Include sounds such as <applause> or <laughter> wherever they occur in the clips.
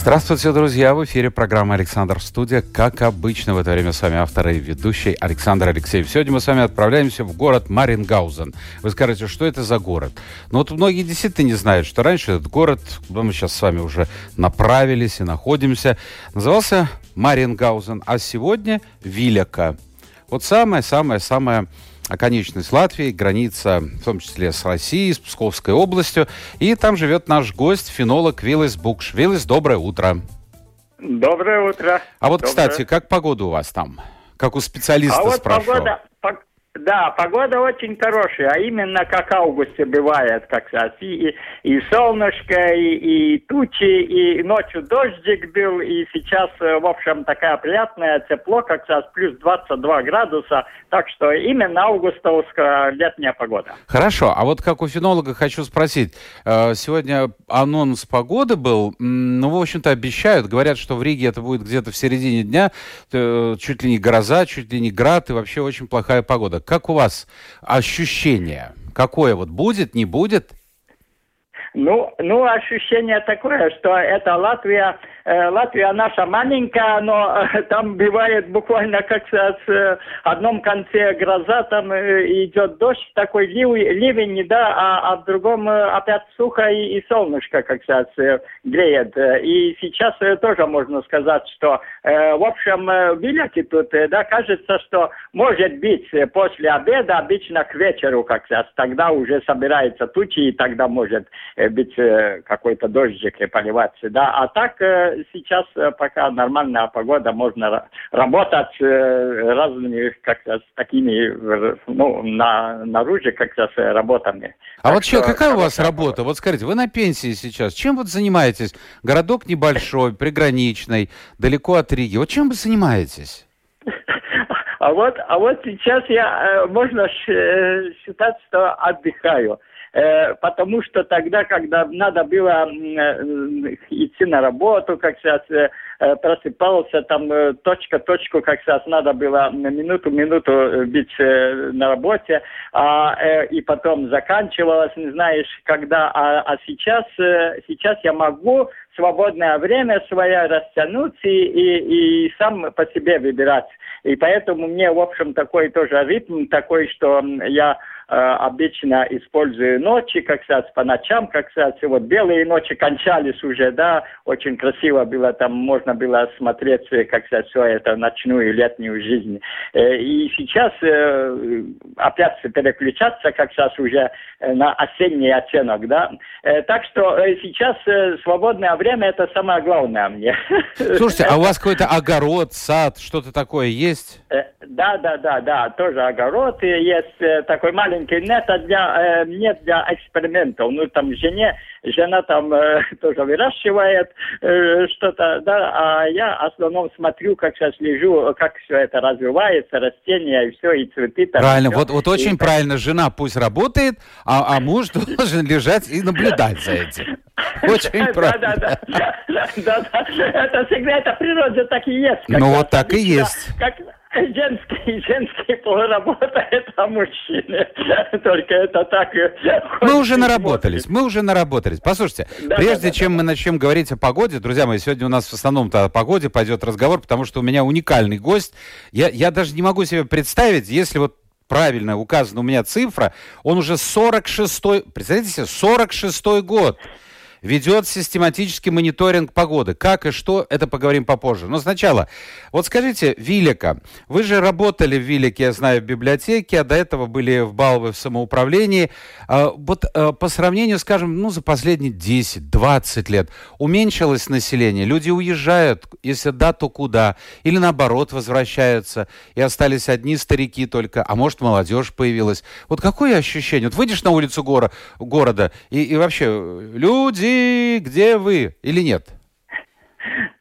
Здравствуйте, друзья! В эфире программа «Александр Студия». Как обычно, в это время с вами автор и ведущий Александр Алексеев. Сегодня мы с вами отправляемся в город Марингаузен. Вы скажете, что это за город? Ну вот многие действительно не знают, что раньше этот город, куда мы сейчас с вами уже направились и находимся, назывался Марингаузен, а сегодня Виляка. Вот самое-самое-самое оконечность Латвии, граница в том числе с Россией, с Псковской областью. И там живет наш гость, фенолог Виллис Букш. Виллис, доброе утро. Доброе утро. А вот, Доброе. кстати, как погода у вас там? Как у специалиста а вот спрашивал. погода, по- да, погода очень хорошая, а именно как августе бывает, как раз. И, и, солнышко, и, и тучи, и ночью дождик был, и сейчас, э, в общем, такая приятная тепло, как раз плюс 22 градуса, так что именно августовская летняя погода. Хорошо, а вот как у фенолога хочу спросить. Э, Сегодня анонс погоды был. Ну, в общем-то, обещают. Говорят, что в Риге это будет где-то в середине дня. э, Чуть ли не гроза, чуть ли не град и вообще очень плохая погода. Как у вас ощущение? Какое вот будет, не будет? Ну, ну, ощущение такое, что это Латвия, Латвия наша маленькая, но э, там бывает буквально как э, одном конце гроза, там э, идет дождь, такой лив- ливень, да, а, а в другом э, опять сухо и, и солнышко как э, греет. Э, И сейчас э, тоже можно сказать, что, э, в общем, э, в Виляке тут, э, да, кажется, что может быть э, после обеда, обычно к вечеру как раз, тогда уже собирается тучи, и тогда может э, быть э, какой-то дождик и поливаться, да. А так э, сейчас э, пока нормальная погода, можно ра- работать э, разными как раз такими, э, ну, на, наружу как раз работами. А Так вообще, что какая у вас хорошая работа? Вот скажите, вы на пенсии сейчас. Чем вот занимаетесь? Городок небольшой, приграничный, далеко от Риги. Вот чем вы занимаетесь? <laughs> А вот, а вот сейчас я, можно считать, что отдыхаю. Э, Потому что тогда, когда надо было э, идти на работу, как сейчас э, просыпался, там точка точку, как сейчас надо было минуту-минуту э, быть э, на работе, а, и потом заканчивалось, не знаешь, когда. А, а сейчас, сейчас я могу свободное время свое растянуть и, и, и сам по себе выбирать. И поэтому мне, в общем, такой тоже ритм такой, что я обычно использую ночи, как раз по ночам, как раз вот белые ночи кончались уже, да, очень красиво было, там можно было смотреть, э, как раз все это ночную летнюю жизнь. Э, И сейчас э, опять переключаться как раз уже э, на осенний оттенок, да. Э, Так что э, сейчас э, свободное время это самое главное мне. <laughs> Слушайте, а у вас какой-то огород, сад, что-то такое есть? Э, Да, да, да, да, тоже огород есть э, такой маленький нет для э, нет для экспериментов. Ну там жене жена там э, <laughs> тоже выращивает э, что-то, да, а я в основном смотрю, как сейчас лежу, как все это развивается, растения и все, и цветы. там, и Правильно, всё. вот, вот И очень так- правильно. Жена пусть работает, а, а муж <laughs> должен лежать и наблюдать за этим. <laughs> Очень правильно. да, да, да. Это всегда, это природа так и есть. Ну, вот так и есть. Как женский, женский пол работает, а мужчины <laughs> только это так. Мы уже наработались, мы уже наработались. Послушайте, Да, прежде да, да, чем мы начнем говорить о погоде, друзья мои, сегодня у нас в основном-то о погоде пойдет разговор, потому что у меня уникальный гость. Я, я даже не могу себе представить, если вот правильно указана у меня цифра, он уже 46-й, представляете себе, 46-й год ведет систематический мониторинг погоды. Как и что, это поговорим попозже. Но сначала, вот скажите, Вилика, вы же работали в Вилике, я знаю, в библиотеке, а до этого были в Балве в самоуправлении. А, Вот а, по сравнению, скажем, ну, за последние 10-20 лет уменьшилось население, люди уезжают, если да, то куда? Или наоборот возвращаются, и остались одни старики только, а может, молодежь появилась. Вот какое ощущение? Вот выйдешь на улицу гора, города, и, и вообще, люди, где вы? Или нет?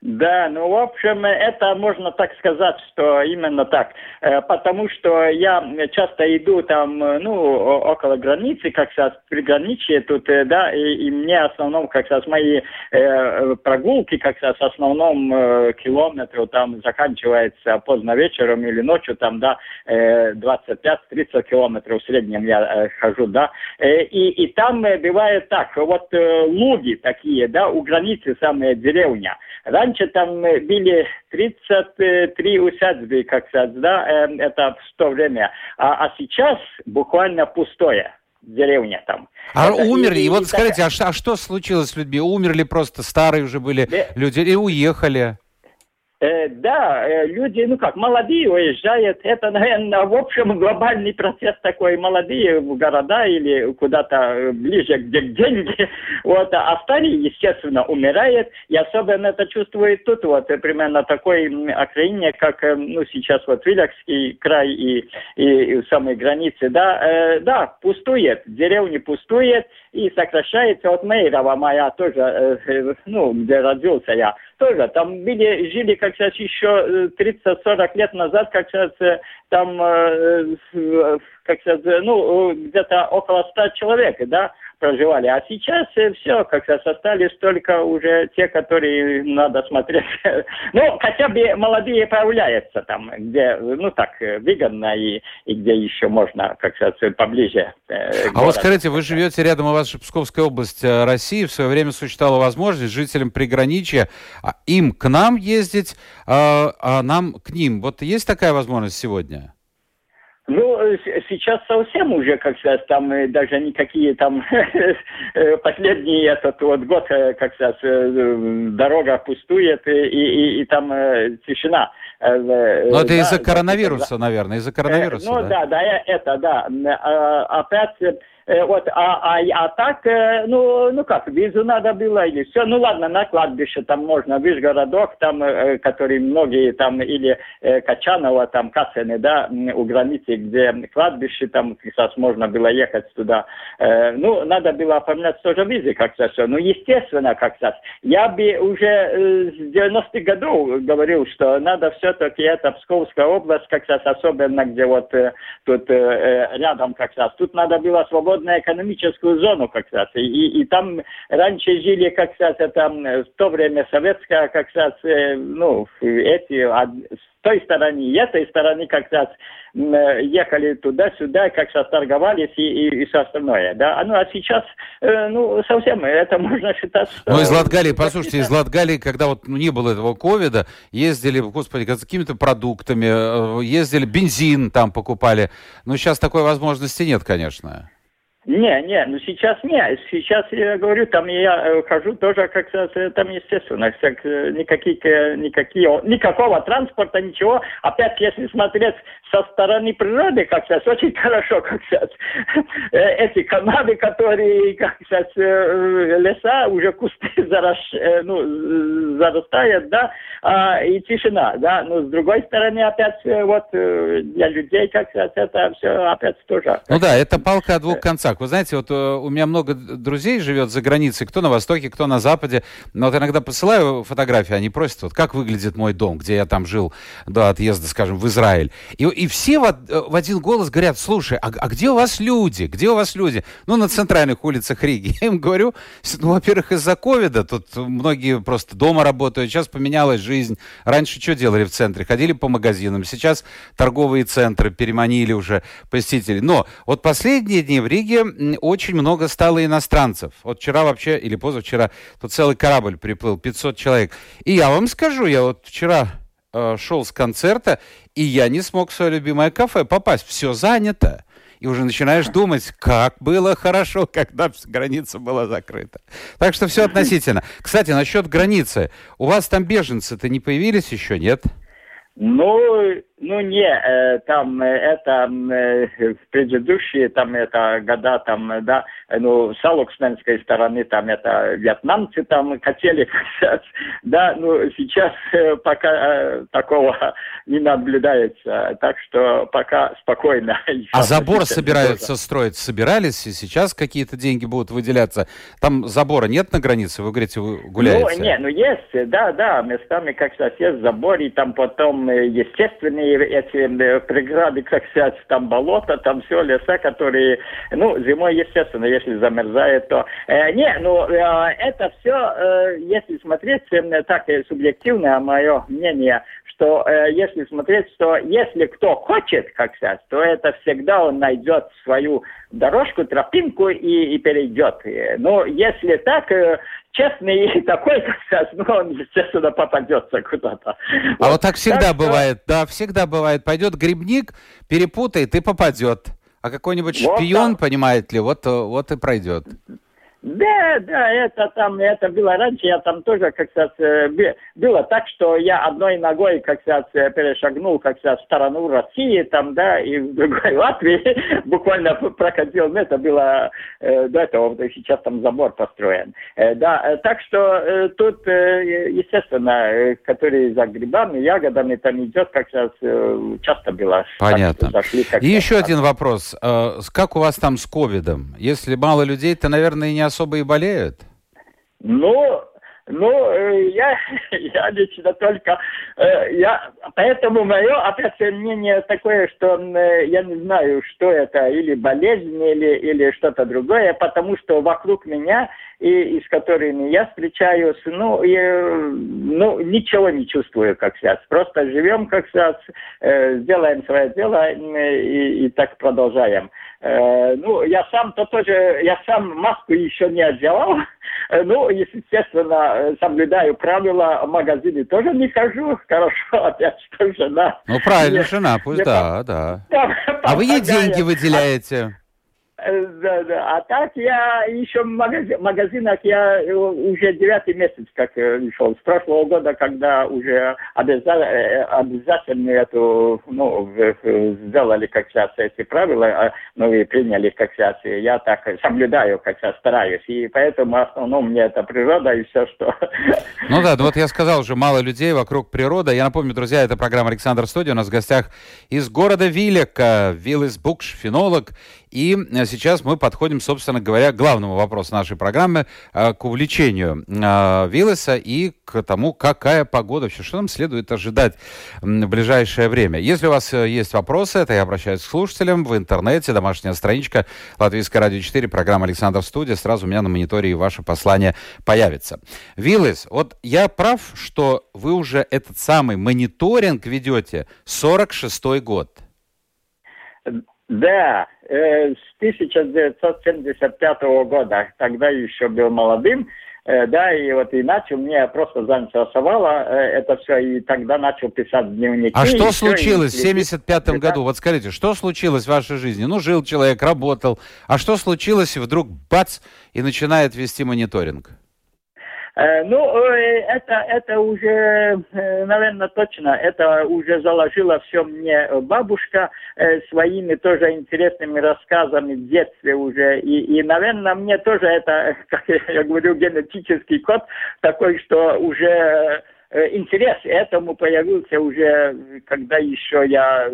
Да, ну, в общем, это можно так сказать, что именно так. Э, потому что я часто иду там, ну, около границы, как раз приграничье тут, э, да, и, и мне в основном, как раз, мои э, прогулки, как раз, в основном э, километру там заканчивается поздно вечером или ночью, там, да, э, 25-30 километров в среднем я э, хожу, да. Э, и, и там э, бывает так, вот э, луги такие, да, у границы самая деревня. Раньше там э, были 33 усадьбы, как сказать, да, э, это в то время. А, а сейчас буквально пустое деревня там. А это, умерли, и, и вот и скажите, а, что, а что случилось с людьми? Умерли просто старые уже были да. люди или уехали? Э, да, э, люди, ну как, молодые уезжают. Это, наверное, в общем, глобальный процесс такой. Молодые в города или куда-то э, ближе, где деньги. <laughs> Вот, а старые, естественно, умирают. И особенно это чувствует тут, вот, примерно такой окраине, как, ну, сейчас вот Вилякский край и, и, и самой границы, да, э, да, пустует, деревни пустует и сокращается. Вот Мейрова моя тоже, э, ну, где родился я, тоже. Там были, жили, как сейчас, еще 30-40 э, лет назад, как сейчас, э, там, э, как сейчас, ну, где-то около 100 человек, да, проживали. А сейчас все, как раз остались только уже те, которые надо смотреть. <laughs> ну, хотя бы молодые появляются там, где, ну так, выгодно и, и где еще можно, как раз, поближе. Э, а вот скажите, вы живете рядом, у вас же Псковская область э, России, в свое время существовала возможность жителям приграничья а, им к нам ездить, а, а нам к ним. Вот есть такая возможность сегодня? Ну, сейчас совсем уже, как сказать, там э, даже никакие там <laughs> э, последний этот вот год, э, как сказать, дорога пустует и, и, и там тишина. Ну, это да, из-за коронавируса, да, наверное, из-за коронавируса. Ну, да, да, да это, да. Опять Э, вот, а, а, а так, э, ну, ну как, визу надо было или все. Ну ладно, на кладбище там можно, видишь, городок там, э, который многие там, или Качанова, там, Касены, да, у границы, где кладбище, там как можно было ехать туда. Ну, надо было оформлять тоже визы как раз. Ну, естественно, как раз. Я бы уже с 90-х годов говорил, что надо все-таки это Псковская область, как раз особенно, где вот тут рядом как раз. Тут надо было свободно свободную экономическую зону как раз. И, и там раньше жили как раз, это в то время советская как раз, э, ну, эти, с той стороны и этой стороны как раз ехали туда-сюда, как раз торговались и, и, и все остальное, да. А, ну, а сейчас, э, ну, совсем это <laughs> можно считать, что... Ну, из Латгалии, послушайте, из Латгалии, когда вот ну, не было этого ковида, ездили, господи, какими-то продуктами, э, ездили, бензин там покупали. Но сейчас такой возможности нет, конечно. Не, не, ну сейчас не. Сейчас я говорю, там я э, хожу тоже как там естественно, как, э, никаких, э, никакие, никакого транспорта, ничего. Опять, если смотреть со стороны природы, как сейчас, очень хорошо, <laughs> как сейчас. Эти канавы, которые, как сейчас, леса, уже кусты <laughs> зараш, ну, зарастают, да, а, и тишина, да. Но с другой стороны, опять, вот, для людей, как сейчас, это все опять тоже. Ну да, это палка о двух концах так. Вы знаете, вот э, у меня много друзей живет за границей, кто на Востоке, кто на Западе. Но вот иногда посылаю фотографии, они просят, вот как выглядит мой дом, где я там жил до отъезда, скажем, в Израиль. И, и все в, э, в один голос говорят, слушай, а, а где у вас люди? Где у вас люди? Ну, на центральных улицах Риги. <laughs> Я им говорю, ну, во-первых, из-за ковида, тут многие просто дома работают, сейчас поменялась жизнь. Раньше что делали в центре? Ходили по магазинам, сейчас торговые центры переманили уже посетителей. Но вот последние дни в Риге очень много стало иностранцев. Вот вчера вообще, или позавчера, тут целый корабль приплыл, 500 человек. И я вам скажу, я вот вчера э, шел с концерта, и я не смог в свое любимое кафе попасть. Все занято. И уже начинаешь думать, как было хорошо, <laughs> когда граница была закрыта. Так что все относительно. Кстати, насчет границы. У вас там беженцы-то не появились еще, нет? Ну, ну не, э, там э, это э, в предыдущие там это года там, да, ну с алуксменской стороны там это вьетнамцы там хотели <laughs> да, ну сейчас пока такого <laughs> не наблюдается, так что пока спокойно. <laughs> А забор собираются строить, собирались и сейчас какие-то деньги будут выделяться? Там забора нет на границе, вы говорите, вы гуляете? Ну, не, ну есть, да, да, местами как раз есть забор, и там потом естественные эти преграды, как сказать, там болото, там все, леса, которые, ну, зимой, естественно, если замерзает, то... Э, не, ну, э, это все, э, если смотреть, э, так э, субъективное мое мнение, что э, если смотреть, что если кто хочет, как сказать, то это всегда он найдет свою дорожку, тропинку и, и перейдет. Но если так, э, честный <laughs> такой, как ну, он, естественно, попадется куда-то. А вот, вот так всегда так бывает, что... да, всегда бывает. Пойдет грибник, перепутает и попадет. А какой-нибудь вот шпион, так. понимаете ли, вот, вот и пройдет. Да, да, это там, это было раньше, я там тоже, как сказать, э, было так, что я одной ногой, как сказать, э, перешагнул, как сказать, в сторону России, там, да, и в другой <laughs> Латвии буквально проходил, ну, это было э, до этого, сейчас там забор построен. Да, так что тут, естественно, который за грибами, ягодами там идет, как сейчас часто было. Понятно. Зашли, и еще один вопрос. Как у вас там с ковидом? Если мало людей, то, наверное, не особо и болеют? Ну, ну, э, я, <laughs> я лично только, э, я, поэтому мое, опять мнение такое, что э, я не знаю, что это, или болезнь, или, или что-то другое, потому что вокруг меня, и, и с которыми я встречаюсь, ну, и, ну, ничего не чувствую, как сейчас. Просто живем, как сейчас, сделаем свое дело и, и так продолжаем. Ну, я сам то тоже, я сам маску еще не одевал, Э, ну, естественно, э, соблюдаю правила, в магазине тоже не хожу. Хорошо, <laughs> опять что жена. Ну, правильно, жена, пусть, да, да. А вы ей деньги выделяете? Э, да, да. А так я еще в магазин, магазинах я э, уже девятый месяц как шел. С прошлого года, когда уже обяза, э, обязательно эту, ну, сделали как сейчас эти правила, а, ну и приняли как сейчас, я так соблюдаю, как сейчас стараюсь. И поэтому в основном мне это природа и все, что... <laughs> Ну да, вот я сказал уже, мало людей вокруг природа. Я напомню, друзья, это программа Александр Студия. У нас в гостях из города Вилека, Виллис Букш, фенолог. И сейчас мы подходим, собственно говоря, к главному вопросу нашей программы, э, к увлечению э, Виллеса и к тому, какая погода вообще, что нам следует ожидать в ближайшее время. Если у вас э, есть вопросы, это я обращаюсь к слушателям в интернете, домашняя страничка Латвийское радио 4, программа Александр Студия, сразу у меня на мониторе ваше послание появится. Виллес, вот я прав, что вы уже этот самый мониторинг ведете 46-й год? Да, э, с 1975 года, тогда еще был молодым, э, да, и вот и начал, мне просто заинтересовало э, это все, и тогда начал писать дневники. А что случилось все, в 75 году? Вот скажите, что случилось в вашей жизни? Ну, жил человек, работал, а что случилось, и вдруг бац, и начинает вести мониторинг? Э, ну, э, это, это уже, э, наверное, точно, это уже заложила все мне бабушка своими тоже интересными рассказами в детстве уже. И, и, наверное, мне тоже это, <laughs> как я говорю, генетический код такой, что уже интерес этому появился уже, когда еще я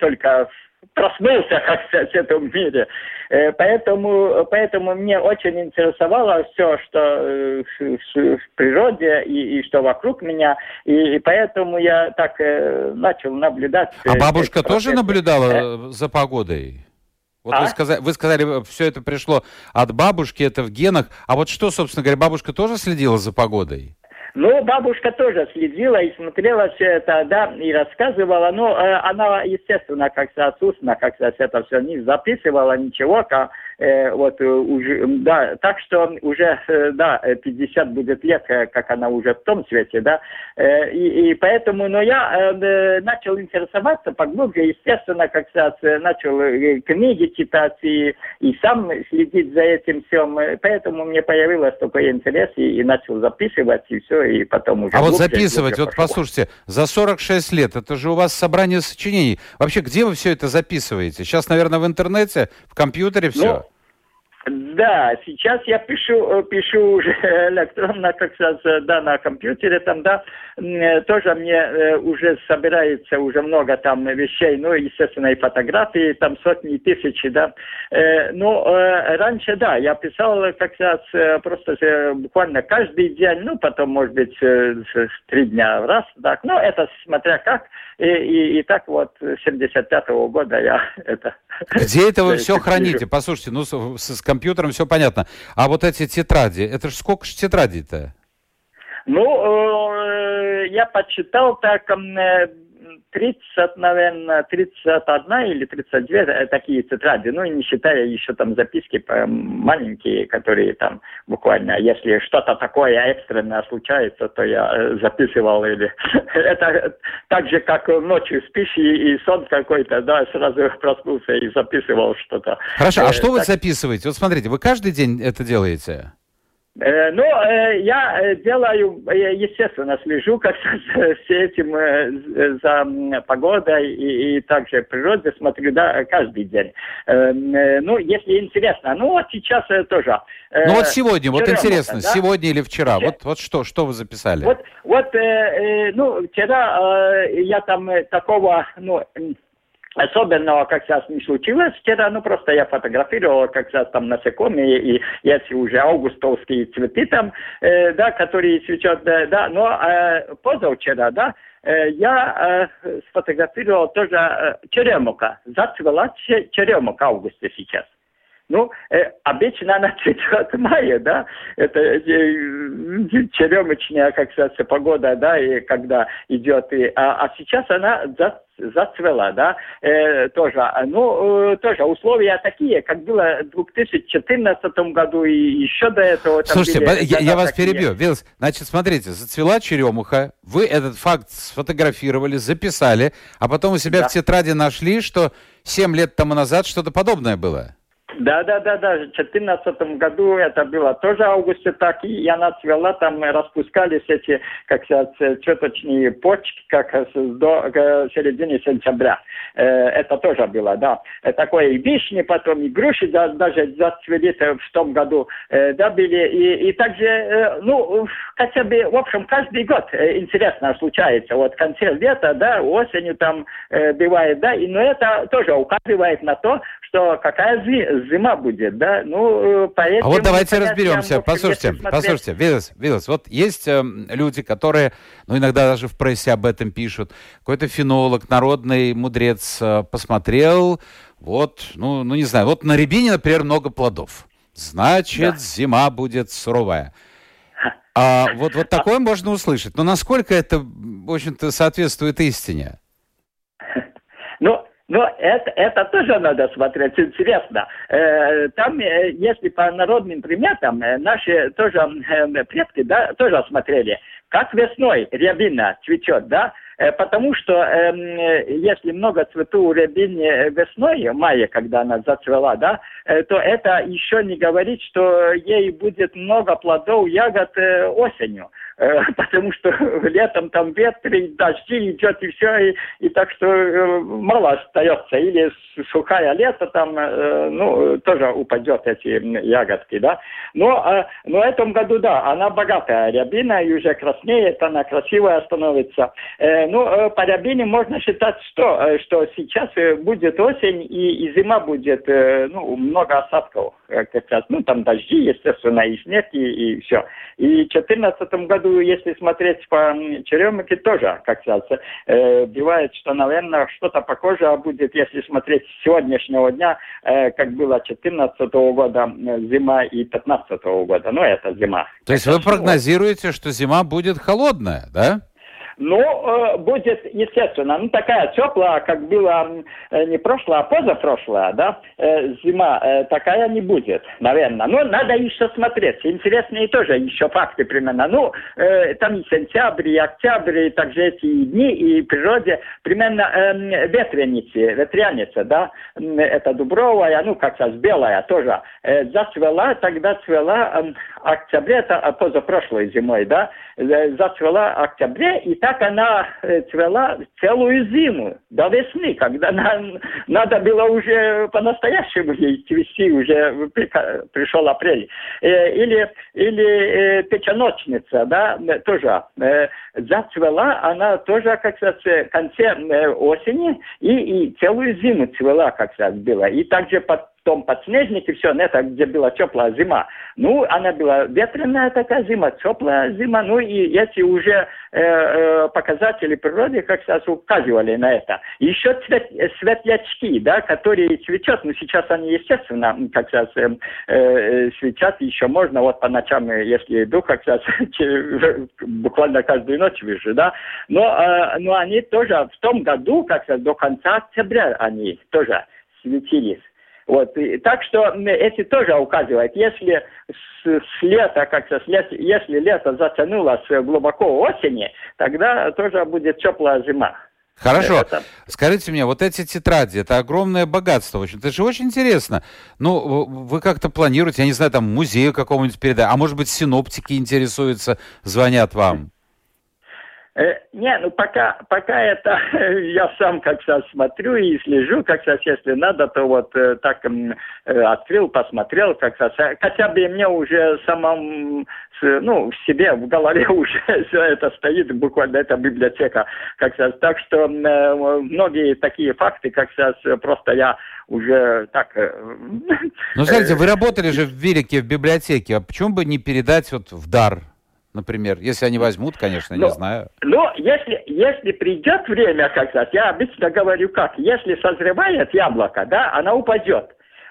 только проснулся, как сказать, в этом мире. Э, поэтому, поэтому мне очень интересовало все, что э, в природе и, и что вокруг меня. И, и поэтому я так э, начал наблюдать. А бабушка тоже наблюдала за погодой? Вот а? вы, сказали, вы сказали, все это пришло от бабушки, это в генах. А вот что, собственно говоря, бабушка тоже следила за погодой? Ну, бабушка тоже следила и смотрела все это, да, и рассказывала. Но э, она, естественно, как то отсутственно, как то это все не записывала, ничего, как, вот э, уже, да, так что уже, э, да, 50 будет лет, э, как она уже в том свете, да, э, и, и поэтому, но я э, начал интересоваться поглубже, естественно, как раз начал э, книги читать и, и сам следить за этим всем, поэтому мне появилось такой интерес и, и начал записывать, и все и потом уже... А вот глубже, записывать, глубже вот пошло. послушайте, за 46 лет, это же у вас собрание сочинений. Вообще, где вы все это записываете? Сейчас, наверное, в интернете, в компьютере все? Ну, Да, сейчас я пишу, э, пишу уже <laughs> электронно, как раз, э, да, на компьютере там, да, э, тоже мне уже собирается уже много там вещей, ну, естественно, и фотографии, там сотни тысяч, да. Ну, раньше, да, я писал как раз э, просто буквально каждый день, ну, потом, может быть, три дня в раз, так, ну, это смотря как, и, и, и так вот с 75-го года я <laughs> это... Где это вы <laughs> все храните? Послушайте, ну, с компьютером все понятно. А вот эти тетради, это же сколько же тетрадей-то? Ну, э, я подсчитал так, э, 30, наверное, 31 или 32 э, такие тетради, ну, и не считая еще там записки маленькие, которые там буквально, если что-то такое экстренное случается, то я э, записывал или... <laughs> Это так же, как ночью спишь и, и сон какой-то, да, сразу <laughs> проснулся и записывал что-то. Хорошо, а Э, что вы записываете? Вот смотрите, вы каждый день это делаете? Э, Ну, э, я э, делаю, естественно, слежу <laughs> как за все этим за погодой и, и также природой смотрю, да, каждый день. Ну, если интересно. Ну, вот сейчас тоже. Ну вот сегодня, вот черемуха, интересно, да? сегодня или вчера, Вчера. вот, вот что, что вы записали? Вот, вот, ну, вчера я там такого, ну, м, особенного как раз не случилось вчера, ну, просто я фотографировал как раз там насекомые и эти уже августовские цветы там, э, да, которые цветет, да, да, но э, позавчера, да, э, я э, сфотографировал тоже э, черемуха, зацвела че- черемуха августе сейчас. Ну, э, обычно она <laughs> цветет в мае, да, это э, черемочная, как сказать, погода, да, и когда идет, и, а, а сейчас она за- зацвела, да, э, тоже, А, ну, э, тоже условия такие, как было в 2014 году и еще до этого. Слушайте, были я, я вас такие. перебью. Вилс, значит, смотрите, зацвела черемуха, вы этот факт сфотографировали, записали, а потом у себя Да. в тетради нашли, что 7 лет тому назад что-то подобное было. Да, да, да, да. В 2014 году это было тоже в августе так, и она цвела, там э, распускались эти, как сказать, э, цветочные почки, как э, до э, середины сентября. Э, Это тоже было, да. Э, Такое и вишни, потом и груши да, даже зацвели э, в том году, э, да, были. И, и также, э, ну, хотя бы, в общем, каждый год э, интересно случается. Вот в конце лета, да, осенью там э, бывает, да, и, но это тоже указывает на то, что какая зи- зима будет, да, ну, э, по А вот давайте разберемся. Послушайте, послушайте, Вилс, Вилс, вот есть эм, люди, которые, ну, иногда даже в прессе об этом пишут. Какой-то фенолог, народный мудрец э, посмотрел, вот, ну, ну, не знаю, вот на рябине, например, много плодов. Значит, Да. зима будет суровая. А вот, вот такое можно услышать. Но насколько это, в общем-то, соответствует истине? Но это, это тоже надо смотреть, интересно. Э, Там, э, если по народным приметам, э, наши тоже э, предки, да, тоже смотрели, как весной рябина цветет, да, потому что эм, если много цвету у рябины весной, в мае, когда она зацвела, да, то это еще не говорит, что ей будет много плодов, ягод осенью. Э, <laughs> Потому что <laughs> летом там ветры, дожди идет и все, и, и так что э, мало остается. Или сухая лето там, э, ну, тоже упадет эти ягодки, да. Но, но в этом году, да, она богатая рябина, и уже краснеет, она красивая становится. Ну, по рябине можно считать, что, что сейчас будет осень, и, и зима будет, ну, много осадков как раз. Ну, там дожди, естественно, и снег, и, и все. И в 2014 году, если смотреть по м, черемухе, тоже, как раз, э, бывает, что, наверное, что-то похожее будет, если смотреть с сегодняшнего дня, э, как было 2014 года зима и 2015 года. Ну, это зима. То есть вы прогнозируете, что зима будет холодная, да? Ну, э, будет, естественно, ну, такая теплая, как была э, не прошлая, а позапрошлая, да, э, зима, э, такая не будет, наверное. Но надо еще смотреть. Интересные тоже еще факты примерно. Ну, э, там и сентябрь, и октябрь, и также эти дни, и природе примерно э, ветреницы, ветряница, да, это дубровая, ну, как сказать, белая тоже, э, зацвела, тогда цвела э, октябре, это позапрошлой зимой, да, э, зацвела октябре, и так она э, цвела целую зиму, до весны, когда на, надо было уже по-настоящему ей цвести, уже пришел апрель. Э, или, или печеночница, да, тоже зацвела, она тоже, как сказать, в конце осени и, и целую зиму цвела, как сказать, была. И также под том подснежнике, все, это где была теплая зима. Ну, она была ветреная такая зима, теплая зима, ну и эти уже э, э, показатели природы как раз указывали на это. Еще цвет, светлячки, да, которые цветут, ну сейчас они, естественно, как раз э, э, светят, еще можно, вот по ночам, если иду, как раз <laughs> буквально каждую ночь вижу, да, но, э, но они тоже в том году, как раз до конца октября они тоже светились. Вот. И, так что эти тоже указывают, если с, с лета, как-то, с если лето затянуло с глубоко осени, тогда тоже будет теплая зима. Хорошо. Это... Скажите мне, вот эти тетради, это огромное богатство. В общем, это же очень интересно. Ну, вы как-то планируете, я не знаю, там музею какому-нибудь передать, а может быть, синоптики интересуются, звонят вам? Э, не, ну пока, пока это <laughs> я сам как сейчас смотрю и слежу, как сейчас, если надо, то вот э, так э, открыл, посмотрел, как сейчас, хотя бы мне уже самом, ну, в себе, в голове <laughs> уже все это стоит, буквально эта библиотека, как сейчас. Так что многие такие факты, как сейчас, просто я уже так... Ну, смотрите, вы работали же в Вилике, в библиотеке, а почему бы не передать вот в дар например? Если они возьмут, конечно, но, не знаю. Но если, если придет время, как сказать, я обычно говорю как, если созревает яблоко, да, она упадет.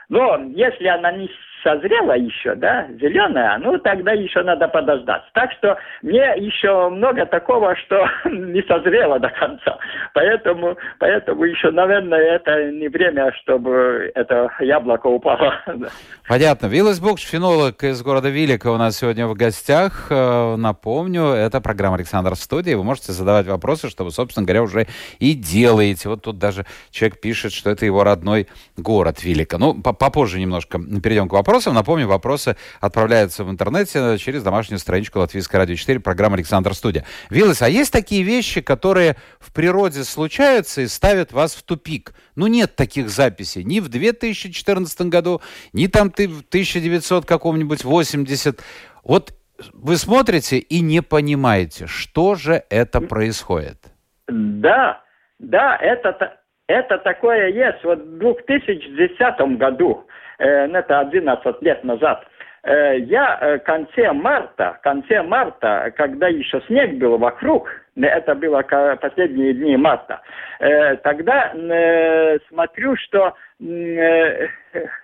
Но если она не созрела еще, да, зеленая, ну тогда еще надо подождать. Так что мне еще много такого, что <laughs> не созрело до конца. Поэтому, поэтому еще, наверное, это не время, чтобы это яблоко упало. <laughs> Понятно. Виллас Букш, фенолог из города Вилика у нас сегодня в гостях. Э, напомню, это программа «Александр в студии». Вы можете задавать вопросы, что вы, собственно говоря, уже и делаете. Вот тут даже человек пишет, что это его родной город Вилика. Ну, попозже немножко перейдем к вопросу вопросам. Напомню, вопросы отправляются в интернете через домашнюю страничку Латвийской радио 4, программа «Александр Студия». Виллес, а есть такие вещи, которые в природе случаются и ставят вас в тупик? Ну, нет таких записей ни в 2014 году, ни там ты в 1900 каком-нибудь 80. Вот вы смотрите и не понимаете, что же это происходит. Да, да, это, это такое есть. Вот в 2010 году это 11 лет назад, э, я в э, конце марта, в конце марта, когда еще снег был вокруг, это было последние дни марта, тогда смотрю, что ну,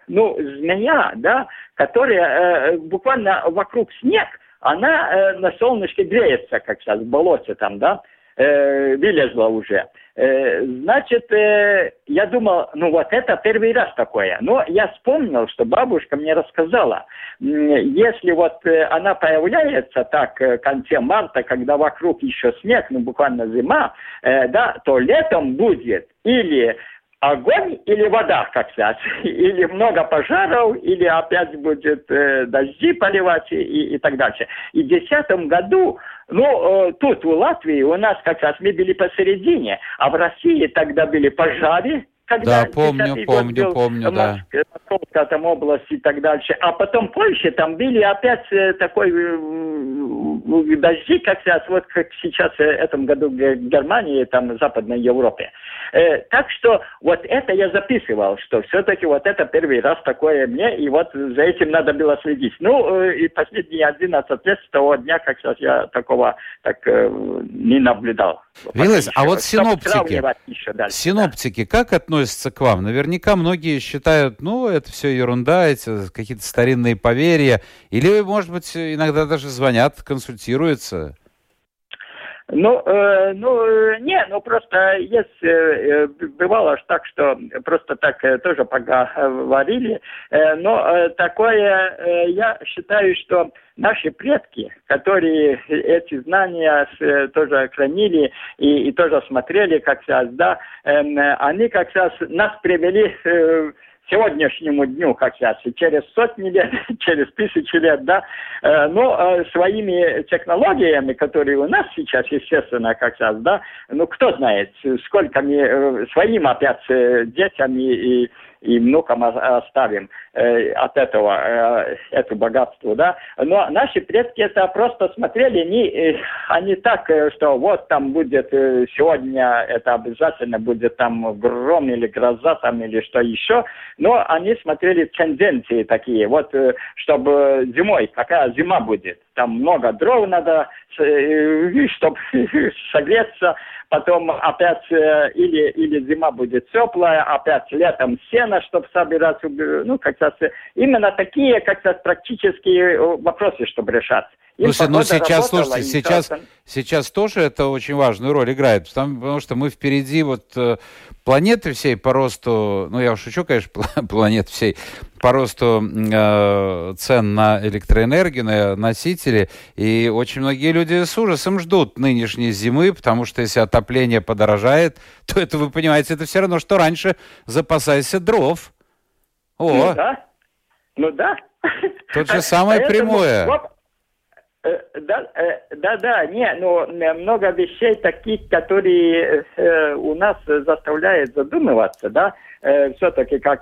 змея, да, которая буквально вокруг снег, она на солнышке греется, как сейчас в болоте там, да, вылезла уже. Э, значит, э, я думал, ну вот это первый раз такое. Но я вспомнил, что бабушка мне рассказала, если вот э, она появляется так в конце марта, когда вокруг еще снег, ну буквально зима, да, то летом будет или огонь или вода, как сказать, <laughs> или много пожаров, или опять будет э, дожди поливать и, и так дальше. И в 2010 году, ну, э, тут в Латвии у нас как раз мы были посередине, а в России тогда были пожары, когда да, помню, помню, был, помню, да. Московская там область и так дальше. А потом Польше там были опять э, такой э, дожди, как сейчас, вот как сейчас в этом году в Германии, там, в Западной Европе. Э, так что вот это я записывал, что все-таки вот это первый раз такое мне, и вот за этим надо было следить. Ну, э, и последние 11 лет с того дня, как сейчас я такого так э, не наблюдал. Вилась, а вот синоптики, еще дальше, синоптики да. как относятся к вам? Наверняка многие считают, ну, это все ерунда, эти какие-то старинные поверья, или, может быть, иногда даже звонят, консультируются. Ну, э, ну, э, не, ну просто есть, э, э бывало так, что просто так э, тоже поговорили, э, но э, такое, э, я считаю, что наши предки, которые эти знания с, тоже хранили и, и тоже смотрели как раз, да, э, они как раз нас привели э, сегодняшнему дню как сейчас, через сотни лет, <laughs> через тысячи лет, да, э, но э, своими технологиями, которые у нас сейчас, естественно, как сейчас, да, ну, кто знает, сколько мы э, своим опять детям и, и и внукам оставим э, от этого, э, это богатство, да. Но наши предки это просто смотрели, не, э, они так, что вот там будет сегодня, это обязательно будет там гром или гроза там или что еще, но они смотрели тенденции такие, вот, чтобы зимой, какая зима будет, там много дров надо, э, <laughs> чтобы <laughs> согреться, потом опять э, или, или зима будет теплая, опять летом сено, чтобы собирать, ну, как раз именно такие, как раз практические э, вопросы, чтобы решать. Слушай, ну сейчас, слушайте, сейчас, сейчас тоже это очень важную роль играет, потому, потому что мы впереди вот э, планеты всей по росту, ну я шучу, конечно, <laughs> планеты всей, по росту э, цен на электроэнергию, на носители, и очень многие люди с ужасом ждут нынешней зимы, потому что если отопление подорожает, <laughs> то это, вы понимаете, это все равно, что раньше запасайся дров. О! Ну да, ну да. Тут же самое <laughs> прямое. Э, да, э, да, да, не, но много вещей таких, которые э, у нас заставляют задумываться, да, э, все-таки как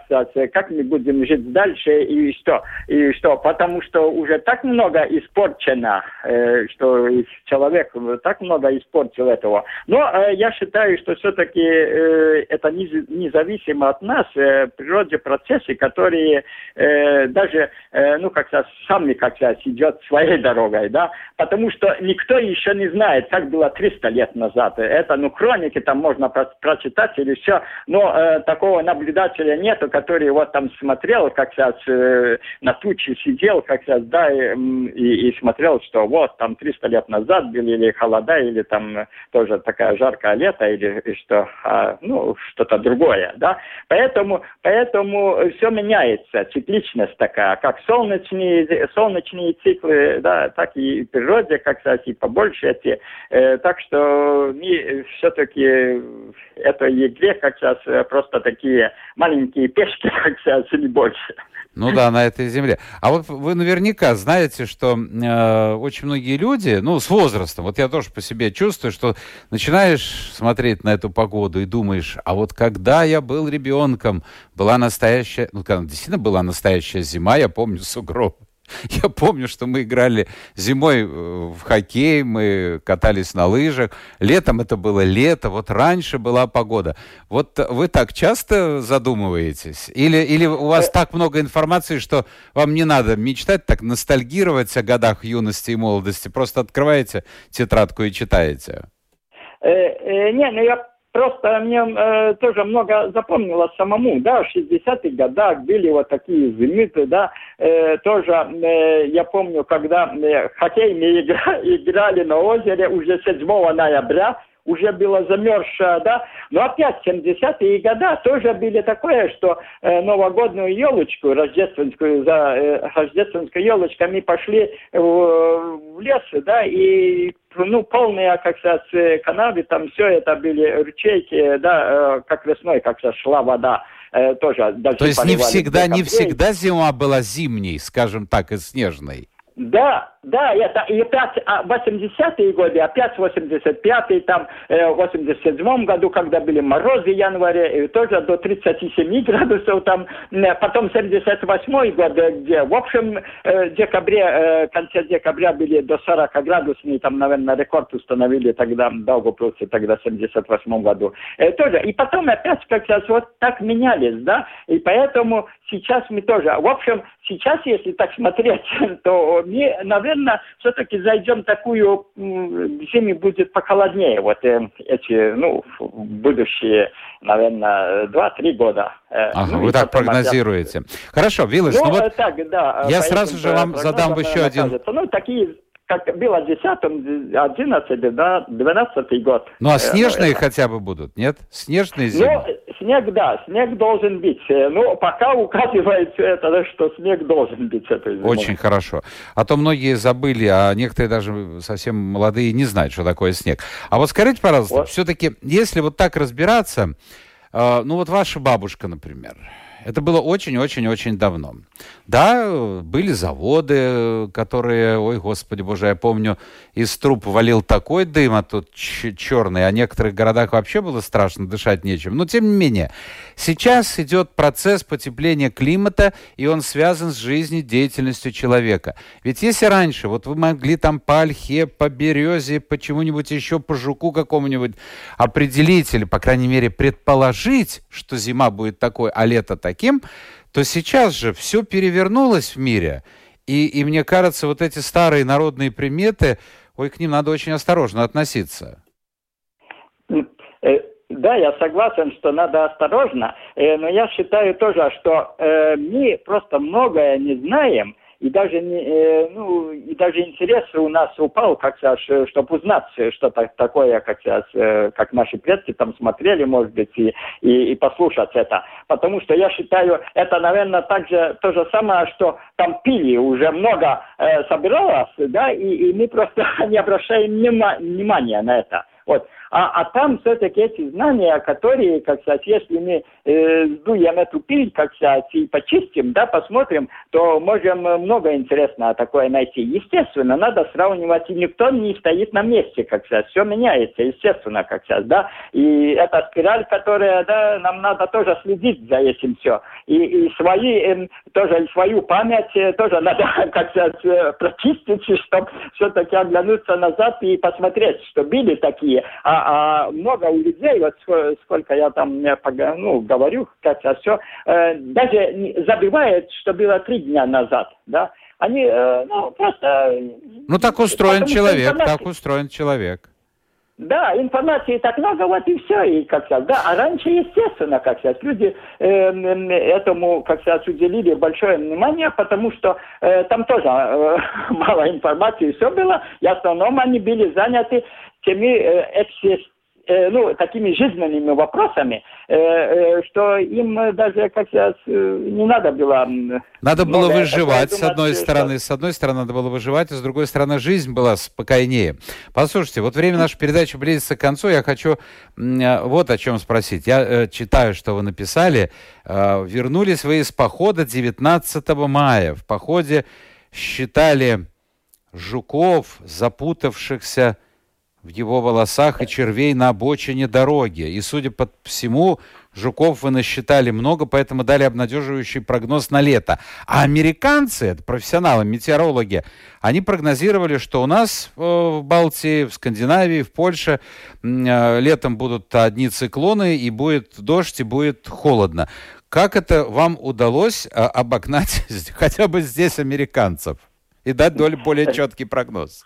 как мы будем жить дальше и что, и что, потому что уже так много испорчено, э, что человек так много испортил этого. Но э, я считаю, что все-таки э, это независимо от нас, э, природе процессы, которые э, даже, э, ну, как то сами как то идет своей дорогой, да, потому что никто еще не знает, как было 300 лет назад. Это, ну, хроники там можно про прочитать или все, но э, такого наблюдателя нету, который вот там смотрел, как сейчас э, на тучи сидел, как сейчас, да, и, и, смотрел, что вот там 300 лет назад были или холода, или там тоже такая жаркое лето, или что, а, ну, что-то другое, да. Поэтому, поэтому все меняется, цикличность такая, как солнечные, солнечные циклы, да, так и в природе, как сказать, и побольше эти. Э, так что все-таки этой игре как сейчас просто такие маленькие пешки, <laughs> как сейчас, не больше. Ну да, на этой земле. А вот вы наверняка знаете, что э, очень многие люди, ну, с возрастом, вот я тоже по себе чувствую, что начинаешь смотреть на эту погоду и думаешь, а вот когда я был ребенком, была настоящая, ну, действительно была настоящая зима, я помню сугроб. <laughs> Я помню, что мы играли зимой э, в хоккей, мы катались на лыжах. Летом это было лето, вот раньше была погода. Вот вы так часто задумываетесь? Или, или у вас э. так много информации, что вам не надо мечтать, так ностальгировать о годах юности и молодости? Просто открываете тетрадку и читаете? Э, не, ну я Просто мне э, тоже много запомнилось самому, да, в 60-х годах были вот такие зимиты, да, э, тоже э, я помню, когда э, хоккей мы игра, <laughs> играли на озере уже 7 ноября, уже было замерзшее, да, но опять 70-е годы тоже были такое, что э, новогоднюю елочку, рождественскую, за э, рождественской елочкой мы пошли в, в лес, да, и ну, полные, как сказать, канавы, там все это были ручейки, да, э, как весной, как сказать, шла вода э, тоже. То есть не всегда, не всегда зима была зимней, скажем так, и снежной? Да, да, это и опять 80-е а, годы, опять 85-й, там, э, в 87-м году, когда были морозы в январе, и тоже до 37 градусов, там, э, потом 78-й год, где, в общем, э, декабре, в конце декабря были до 40 градусов, и там, наверное, рекорд установили тогда, Даугавпилсе, тогда в 78-м году. Тоже. И потом опять как раз вот так менялись, да, и поэтому сейчас мы тоже, в общем, сейчас, если так смотреть, <laughs> то мы, наверное, наверное, все-таки зайдем такую, зиме будет похолоднее, вот э, эти, ну, будущие, наверное, два-три года. Э, ага, ну, вы так прогнозируете. Опять... Хорошо, Виллес, ну, ну вот так, да, я сразу же вам задам еще один... Ну, такие как было 10 11 да, 12 год. Ну, а снежные э, хотя бы будут, нет? Снежные зимы? Ну, снег, да, снег должен быть. Ну, пока указывается это, что снег должен быть этой зимой. Очень хорошо. А то многие забыли, а некоторые даже совсем молодые не знают, что такое снег. А вот скажите, пожалуйста, вот. все-таки, если вот так разбираться, э, ну вот ваша бабушка, например, это было очень-очень-очень давно. Да, были заводы, которые, ой, господи боже, я помню, из труб валил такой дым, а тут черный, а в некоторых городах вообще было страшно, дышать нечем. Но тем не менее, сейчас идет процесс потепления климата, и он связан с жизнедеятельностью человека. Ведь если раньше, вот вы могли там по ольхе, по березе, по чему-нибудь еще, по жуку какому-нибудь определить, или, по крайней мере, предположить, что зима будет такой, а лето таким, таким, то сейчас же все перевернулось в мире. И, и мне кажется, вот эти старые народные приметы, ой, к ним надо очень осторожно относиться. Э, да, я согласен, что надо осторожно, э, но я считаю тоже, что э, мы просто многое не знаем, и даже э, ну и даже интерес у нас упал, как сейчас, чтобы узнать, что так, такое, как сейчас, э, как наши предки там смотрели, может быть, и, и, и послушать это, потому что я считаю, это, наверное, также то же самое, что там пили уже много э, собиралось, да, и, и мы просто <laughs> не обращаем внимания на это. Вот. А, а там все-таки эти знания, которые, как сказать, если мы э, сдуем эту пыль, как сказать, и почистим, да, посмотрим, то можем много интересного такое найти. Естественно, надо сравнивать, и никто не стоит на месте, как сказать, все меняется, естественно, как сказать, да, и эта спираль, которая, да, нам надо тоже следить за этим все, и, и свои, э, тоже и свою память э, тоже надо, <laughs> как сказать, э, прочистить, чтобы все-таки оглянуться назад и посмотреть, что были такие, а а, много у людей, вот сколько я там ну, говорю, как все, э, даже забывают, что было три дня назад, да, они, э, ну, просто... Ну, так устроен человек, так устроен человек. Да, информации так много, вот и все, и как сказать, да, а раньше, естественно, как сказать, люди э, этому, как сказать, уделили большое внимание, потому что э, там тоже э, <laughs> мало информации, все было, и в основном они были заняты теми э, э, ну, такими жизненными вопросами, э, что им даже, как сейчас, не надо было... Надо было выживать, с одной что... стороны. С одной стороны, надо было выживать, а с другой стороны, жизнь была спокойнее. Послушайте, вот время нашей передачи близится к концу. Я хочу вот о чем спросить. Я читаю, что вы написали. Вернулись вы из похода 19 мая. В походе считали жуков, запутавшихся в его волосах и червей на обочине дороги. И, судя по всему, жуков вы насчитали много, поэтому дали обнадеживающий прогноз на лето. А американцы, это профессионалы, метеорологи, они прогнозировали, что у нас э, в Балтии, в Скандинавии, в Польше э, летом будут одни циклоны, и будет дождь, и будет холодно. Как это вам удалось э, обогнать <laughs> хотя бы здесь американцев и дать более <laughs> четкий прогноз?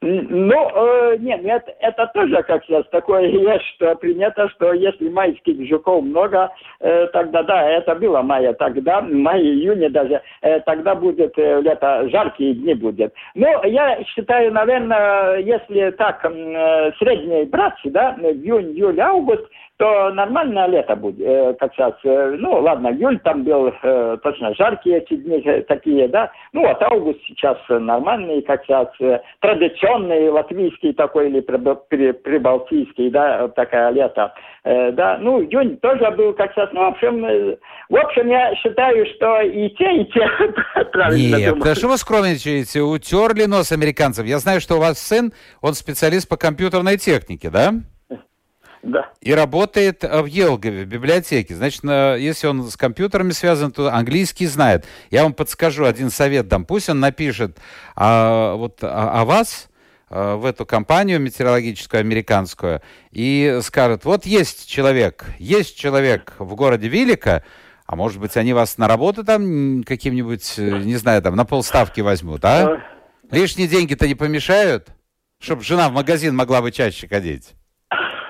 Ну, э, нет, это, это тоже как сейчас такое <laughs> есть, что примета, что если майских жуков много, э, тогда да, это было мая, тогда, май, июне даже, э, тогда будет э, лето, жаркие дни будет. Но я считаю, наверное, если так, э, средние брать, да, июнь, июль, август, то нормальное лето будет, э, как сейчас. Э, ну, ладно, июль там был э, точно жаркие эти дни э, такие, да. Ну, вот август сейчас нормальный, как сейчас, э, традиционный латвийский такой или прибалтийский, да, такая лето. Э, да, ну, июнь тоже был как сейчас. Ну, в общем, э, в общем, я считаю, что и те, и те <laughs> правильно Нет, думают. что вы скромничаете? Утерли нос американцев. Я знаю, что у вас сын, он специалист по компьютерной технике, да? Да. И работает в Елгове, в библиотеке. Значит, если он с компьютерами связан, то английский знает. Я вам подскажу, один совет дам. Пусть он напишет а, вот, о, о вас а, в эту компанию метеорологическую американскую и скажет, вот есть человек, есть человек в городе Вилика, а может быть, они вас на работу там каким-нибудь, э, не знаю, там на полставки возьмут, а? Лишние деньги-то не помешают? Чтобы жена в магазин могла бы чаще ходить.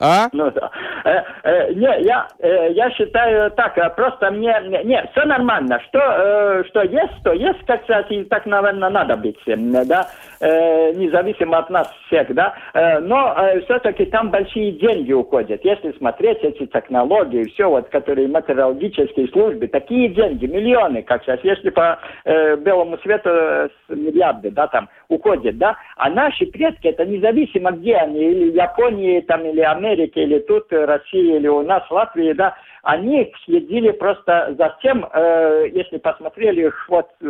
А? Ну да. Э, э, не, я, э, я считаю так, э, просто мне, не, все нормально. Что, э, что есть, то есть, как сказать, и так, наверное, надо быть, э, да, э, независимо от нас всех, да. Э, но э, все-таки там большие деньги уходят. Если смотреть эти технологии, все, вот, которые метеорологические службы, такие деньги, миллионы, как сейчас, если по э, белому свету э, миллиарды, да, там, уходят, да, а наши предки, это независимо где они, или Японии, там, или Америке, или тут, э, России, или у нас, в Латвии, да, они следили просто за тем, э, если посмотрели вот э,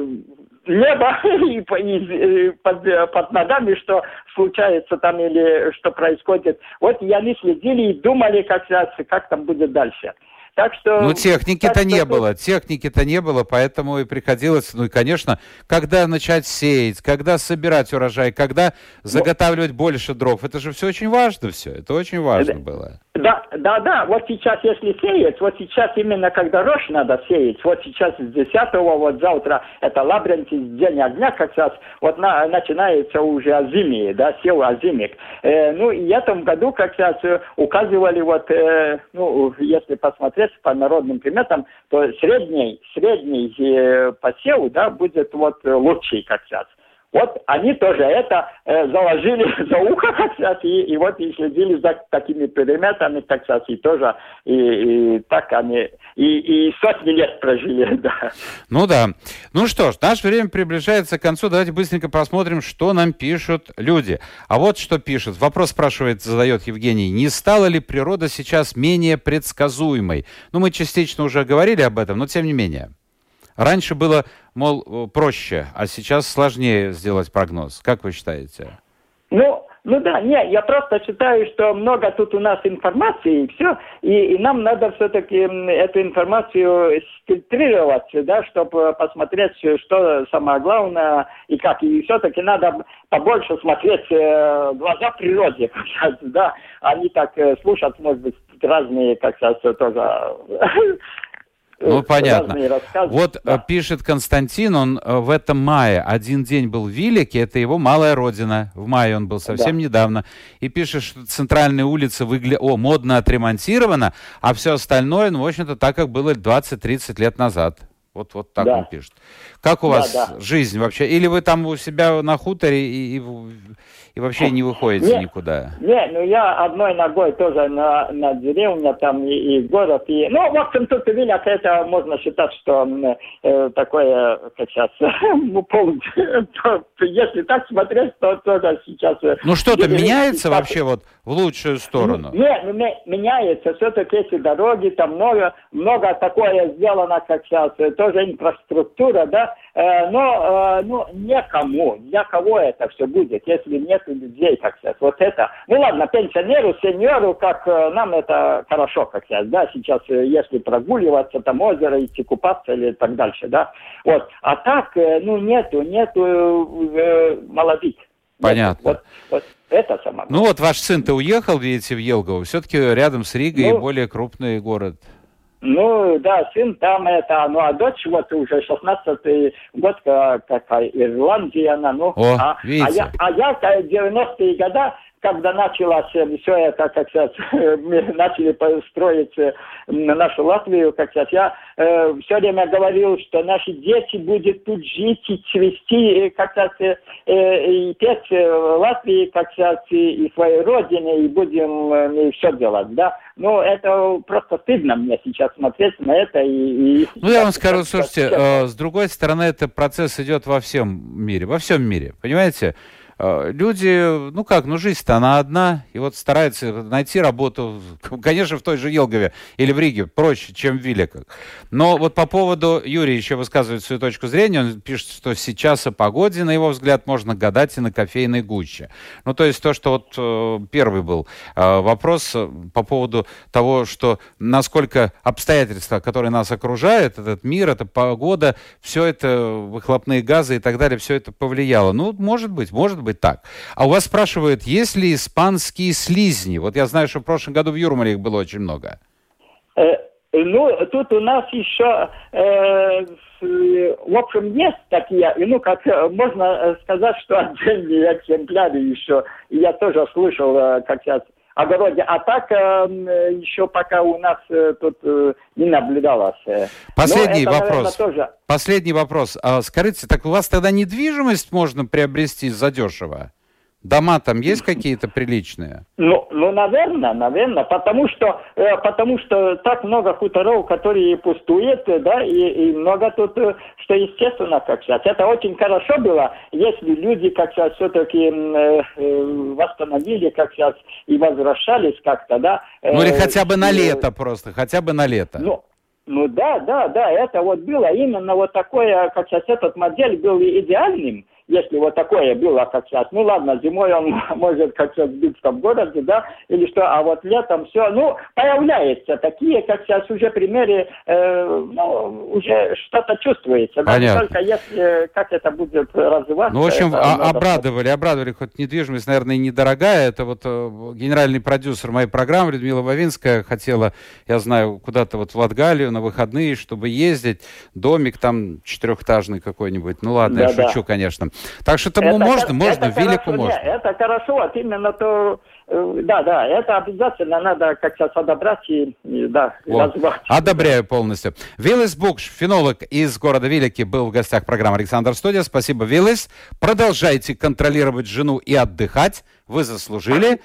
небо <laughs> и, и под, под ногами, что случается там или что происходит. Вот и они следили и думали, как, как там будет дальше. Так что... Ну, техники-то не тут... было, техники-то не было, поэтому и приходилось, ну и, конечно, когда начать сеять, когда собирать урожай, когда заготавливать больше дров, это же все очень важно все, это очень важно было. Да, да, да, вот сейчас, если сеять, вот сейчас именно когда рожь надо сеять, вот сейчас с 10 вот завтра это лабрентис, день огня как раз, вот на, начинается уже озимие, да, сел озимик. Э, ну, и в этом году как раз э, указывали вот, э, ну, если посмотреть по народным приметам, то средний, средний э, посев, да, будет вот лучший как раз. Вот они тоже это э, заложили <laughs> за ухо, как сказать, и, и вот и следили за такими предметами, так сказать, и тоже, и, и так они, и, и сотни лет прожили, <laughs> да. Ну да. Ну что ж, наше время приближается к концу. Давайте быстренько посмотрим, что нам пишут люди. А вот что пишут. Вопрос спрашивает, задает Евгений. Не стала ли природа сейчас менее предсказуемой? Ну, мы частично уже говорили об этом, но тем не менее. Раньше было, мол, э, проще, а сейчас сложнее сделать прогноз. Как вы считаете? Ну, ну да, не, я просто считаю, что много тут у нас информации, и все, и, и нам надо все-таки эту информацию фильтрировать, да, чтобы посмотреть, что самое главное и как. И все-таки надо побольше смотреть э, глаза природе, <laughs> да, они так э, слушать, может быть, разные, как сейчас тоже <laughs> Ну, понятно. Вот э, да. пишет Константин, он э, в этом мае один день был в Вилике, это его малая родина. В мае он был совсем да. недавно. И пишет, что центральная улица выгля... О, модно отремонтирована, а все остальное, ну, в общем-то, так, как было 20-30 лет назад. Вот, вот так да. он пишет. Как у да, вас да. жизнь вообще? Или вы там у себя на хуторе и, и и вообще не выходите не, никуда? Не, ну я одной ногой тоже на, на деревне, там и, и город. И, ну, в общем, тут Виляк, это можно считать, что э, такое, как сейчас, <laughs> ну, если так смотреть, то тоже сейчас... Э, ну, что-то меняется вообще вот в лучшую сторону? Не, ну, меняется. Все-таки эти дороги, там много, много такое сделано, как сейчас, э, тоже инфраструктура, да, Э, но ну, некому, для кого это все будет, если нет людей, как сказать. Вот это. Ну ладно, пенсионеру, сеньору, как э, нам это хорошо, как сказать, да, сейчас, если прогуливаться, там озеро, идти купаться или так дальше, да. Вот. А так, ну, нету, нету э, молодых. Понятно. Вот, вот это самое. Ну вот ваш сын-то уехал, видите, в Елгово. Все-таки рядом с Ригой ну, более крупный город. Ну, да, сын там это, ну, а дочь вот уже 16 год, какая Ирландия, она, ну, О, а, а я, а я 90-е годы когда началось все это, как сейчас, мы начали строить э, нашу Латвию, как сейчас, я э, все время говорил, что наши дети будут тут жить и цвести, как сейчас, э, э, и петь Латвии, как сейчас, и, и своей родине, и будем э, все делать, да. Ну, это просто стыдно мне сейчас смотреть на это. И, и ну, я вам скажу, слушайте, э, с другой стороны, этот процесс идет во всем мире, во всем мире, понимаете? Э, люди, ну как, ну жизнь-то она одна, и вот стараются найти работу, <laughs> конечно, в той же Елгове или в Риге проще, чем в Виликах. Но вот по поводу, Юрий еще высказывает свою точку зрения, он пишет, что сейчас о погоде, на его взгляд, можно гадать и на кофейной гуще. Ну то есть то, что вот э, первый был э, вопрос по поводу того, что насколько обстоятельства, которые нас окружают, этот мир, эта погода, все это, выхлопные газы и так далее, все это повлияло. Ну, может быть, может быть быть так. А у вас спрашивают, есть ли испанские слизни? Вот я знаю, что в прошлом году в Юрмале их было очень много. Э, ну, тут у нас еще, э, в общем, есть такие, ну, как э, можно сказать, что <laughs> отдельные экземпляры еще. Я тоже слышал, э, как сейчас огороде. А так э, еще пока у нас э, тут э, не наблюдалось. Последний это, вопрос. Наверное, тоже... Последний вопрос. А, скажите, так у вас тогда недвижимость можно приобрести задешево? Дома там есть какие-то приличные? Ну, ну, наверное, наверное, потому что, э, потому что так много хуторов, которые пустуют, да, и, и много тут, э, что естественно, как сейчас. Это очень хорошо было, если люди, как сейчас, все-таки э, э, восстановили, как сейчас, и возвращались как-то, да. Э, ну, или хотя бы на лето просто, хотя бы на лето. Ну, ну да, да, да, это вот было именно вот такое, как сейчас этот модель был идеальным, если вот такое было, как сейчас, ну ладно, зимой он <laughs> может как сейчас в городе, да, или что, а вот летом все, ну, появляются такие, как сейчас уже примеры, э, ну, уже что-то чувствуется. Понятно. Только если, как это будет развиваться. Ну, в общем, а, обрадовали, обрадовали, хоть недвижимость, наверное, и недорогая, это вот э, генеральный продюсер моей программы Людмила Вавинская хотела, я знаю, куда-то вот в Латгалию на выходные, чтобы ездить, домик там четырехэтажный какой-нибудь, ну ладно, да, я да. шучу, конечно. Так что это, это можно, можно, это велику можно. Нет, это хорошо, вот именно то, э, да, да, это обязательно надо как сейчас одобрять и, и да, вот. развивать. Одобряю полностью. Виллис Букш, фенолог из города Вилики, был в гостях программы Александр Студия. Спасибо, Виллис. Продолжайте контролировать жену и отдыхать. Вы заслужили.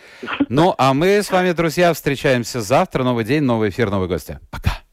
Ну, а мы с вами, друзья, встречаемся завтра. Новый день, новый эфир, новые гости. Пока.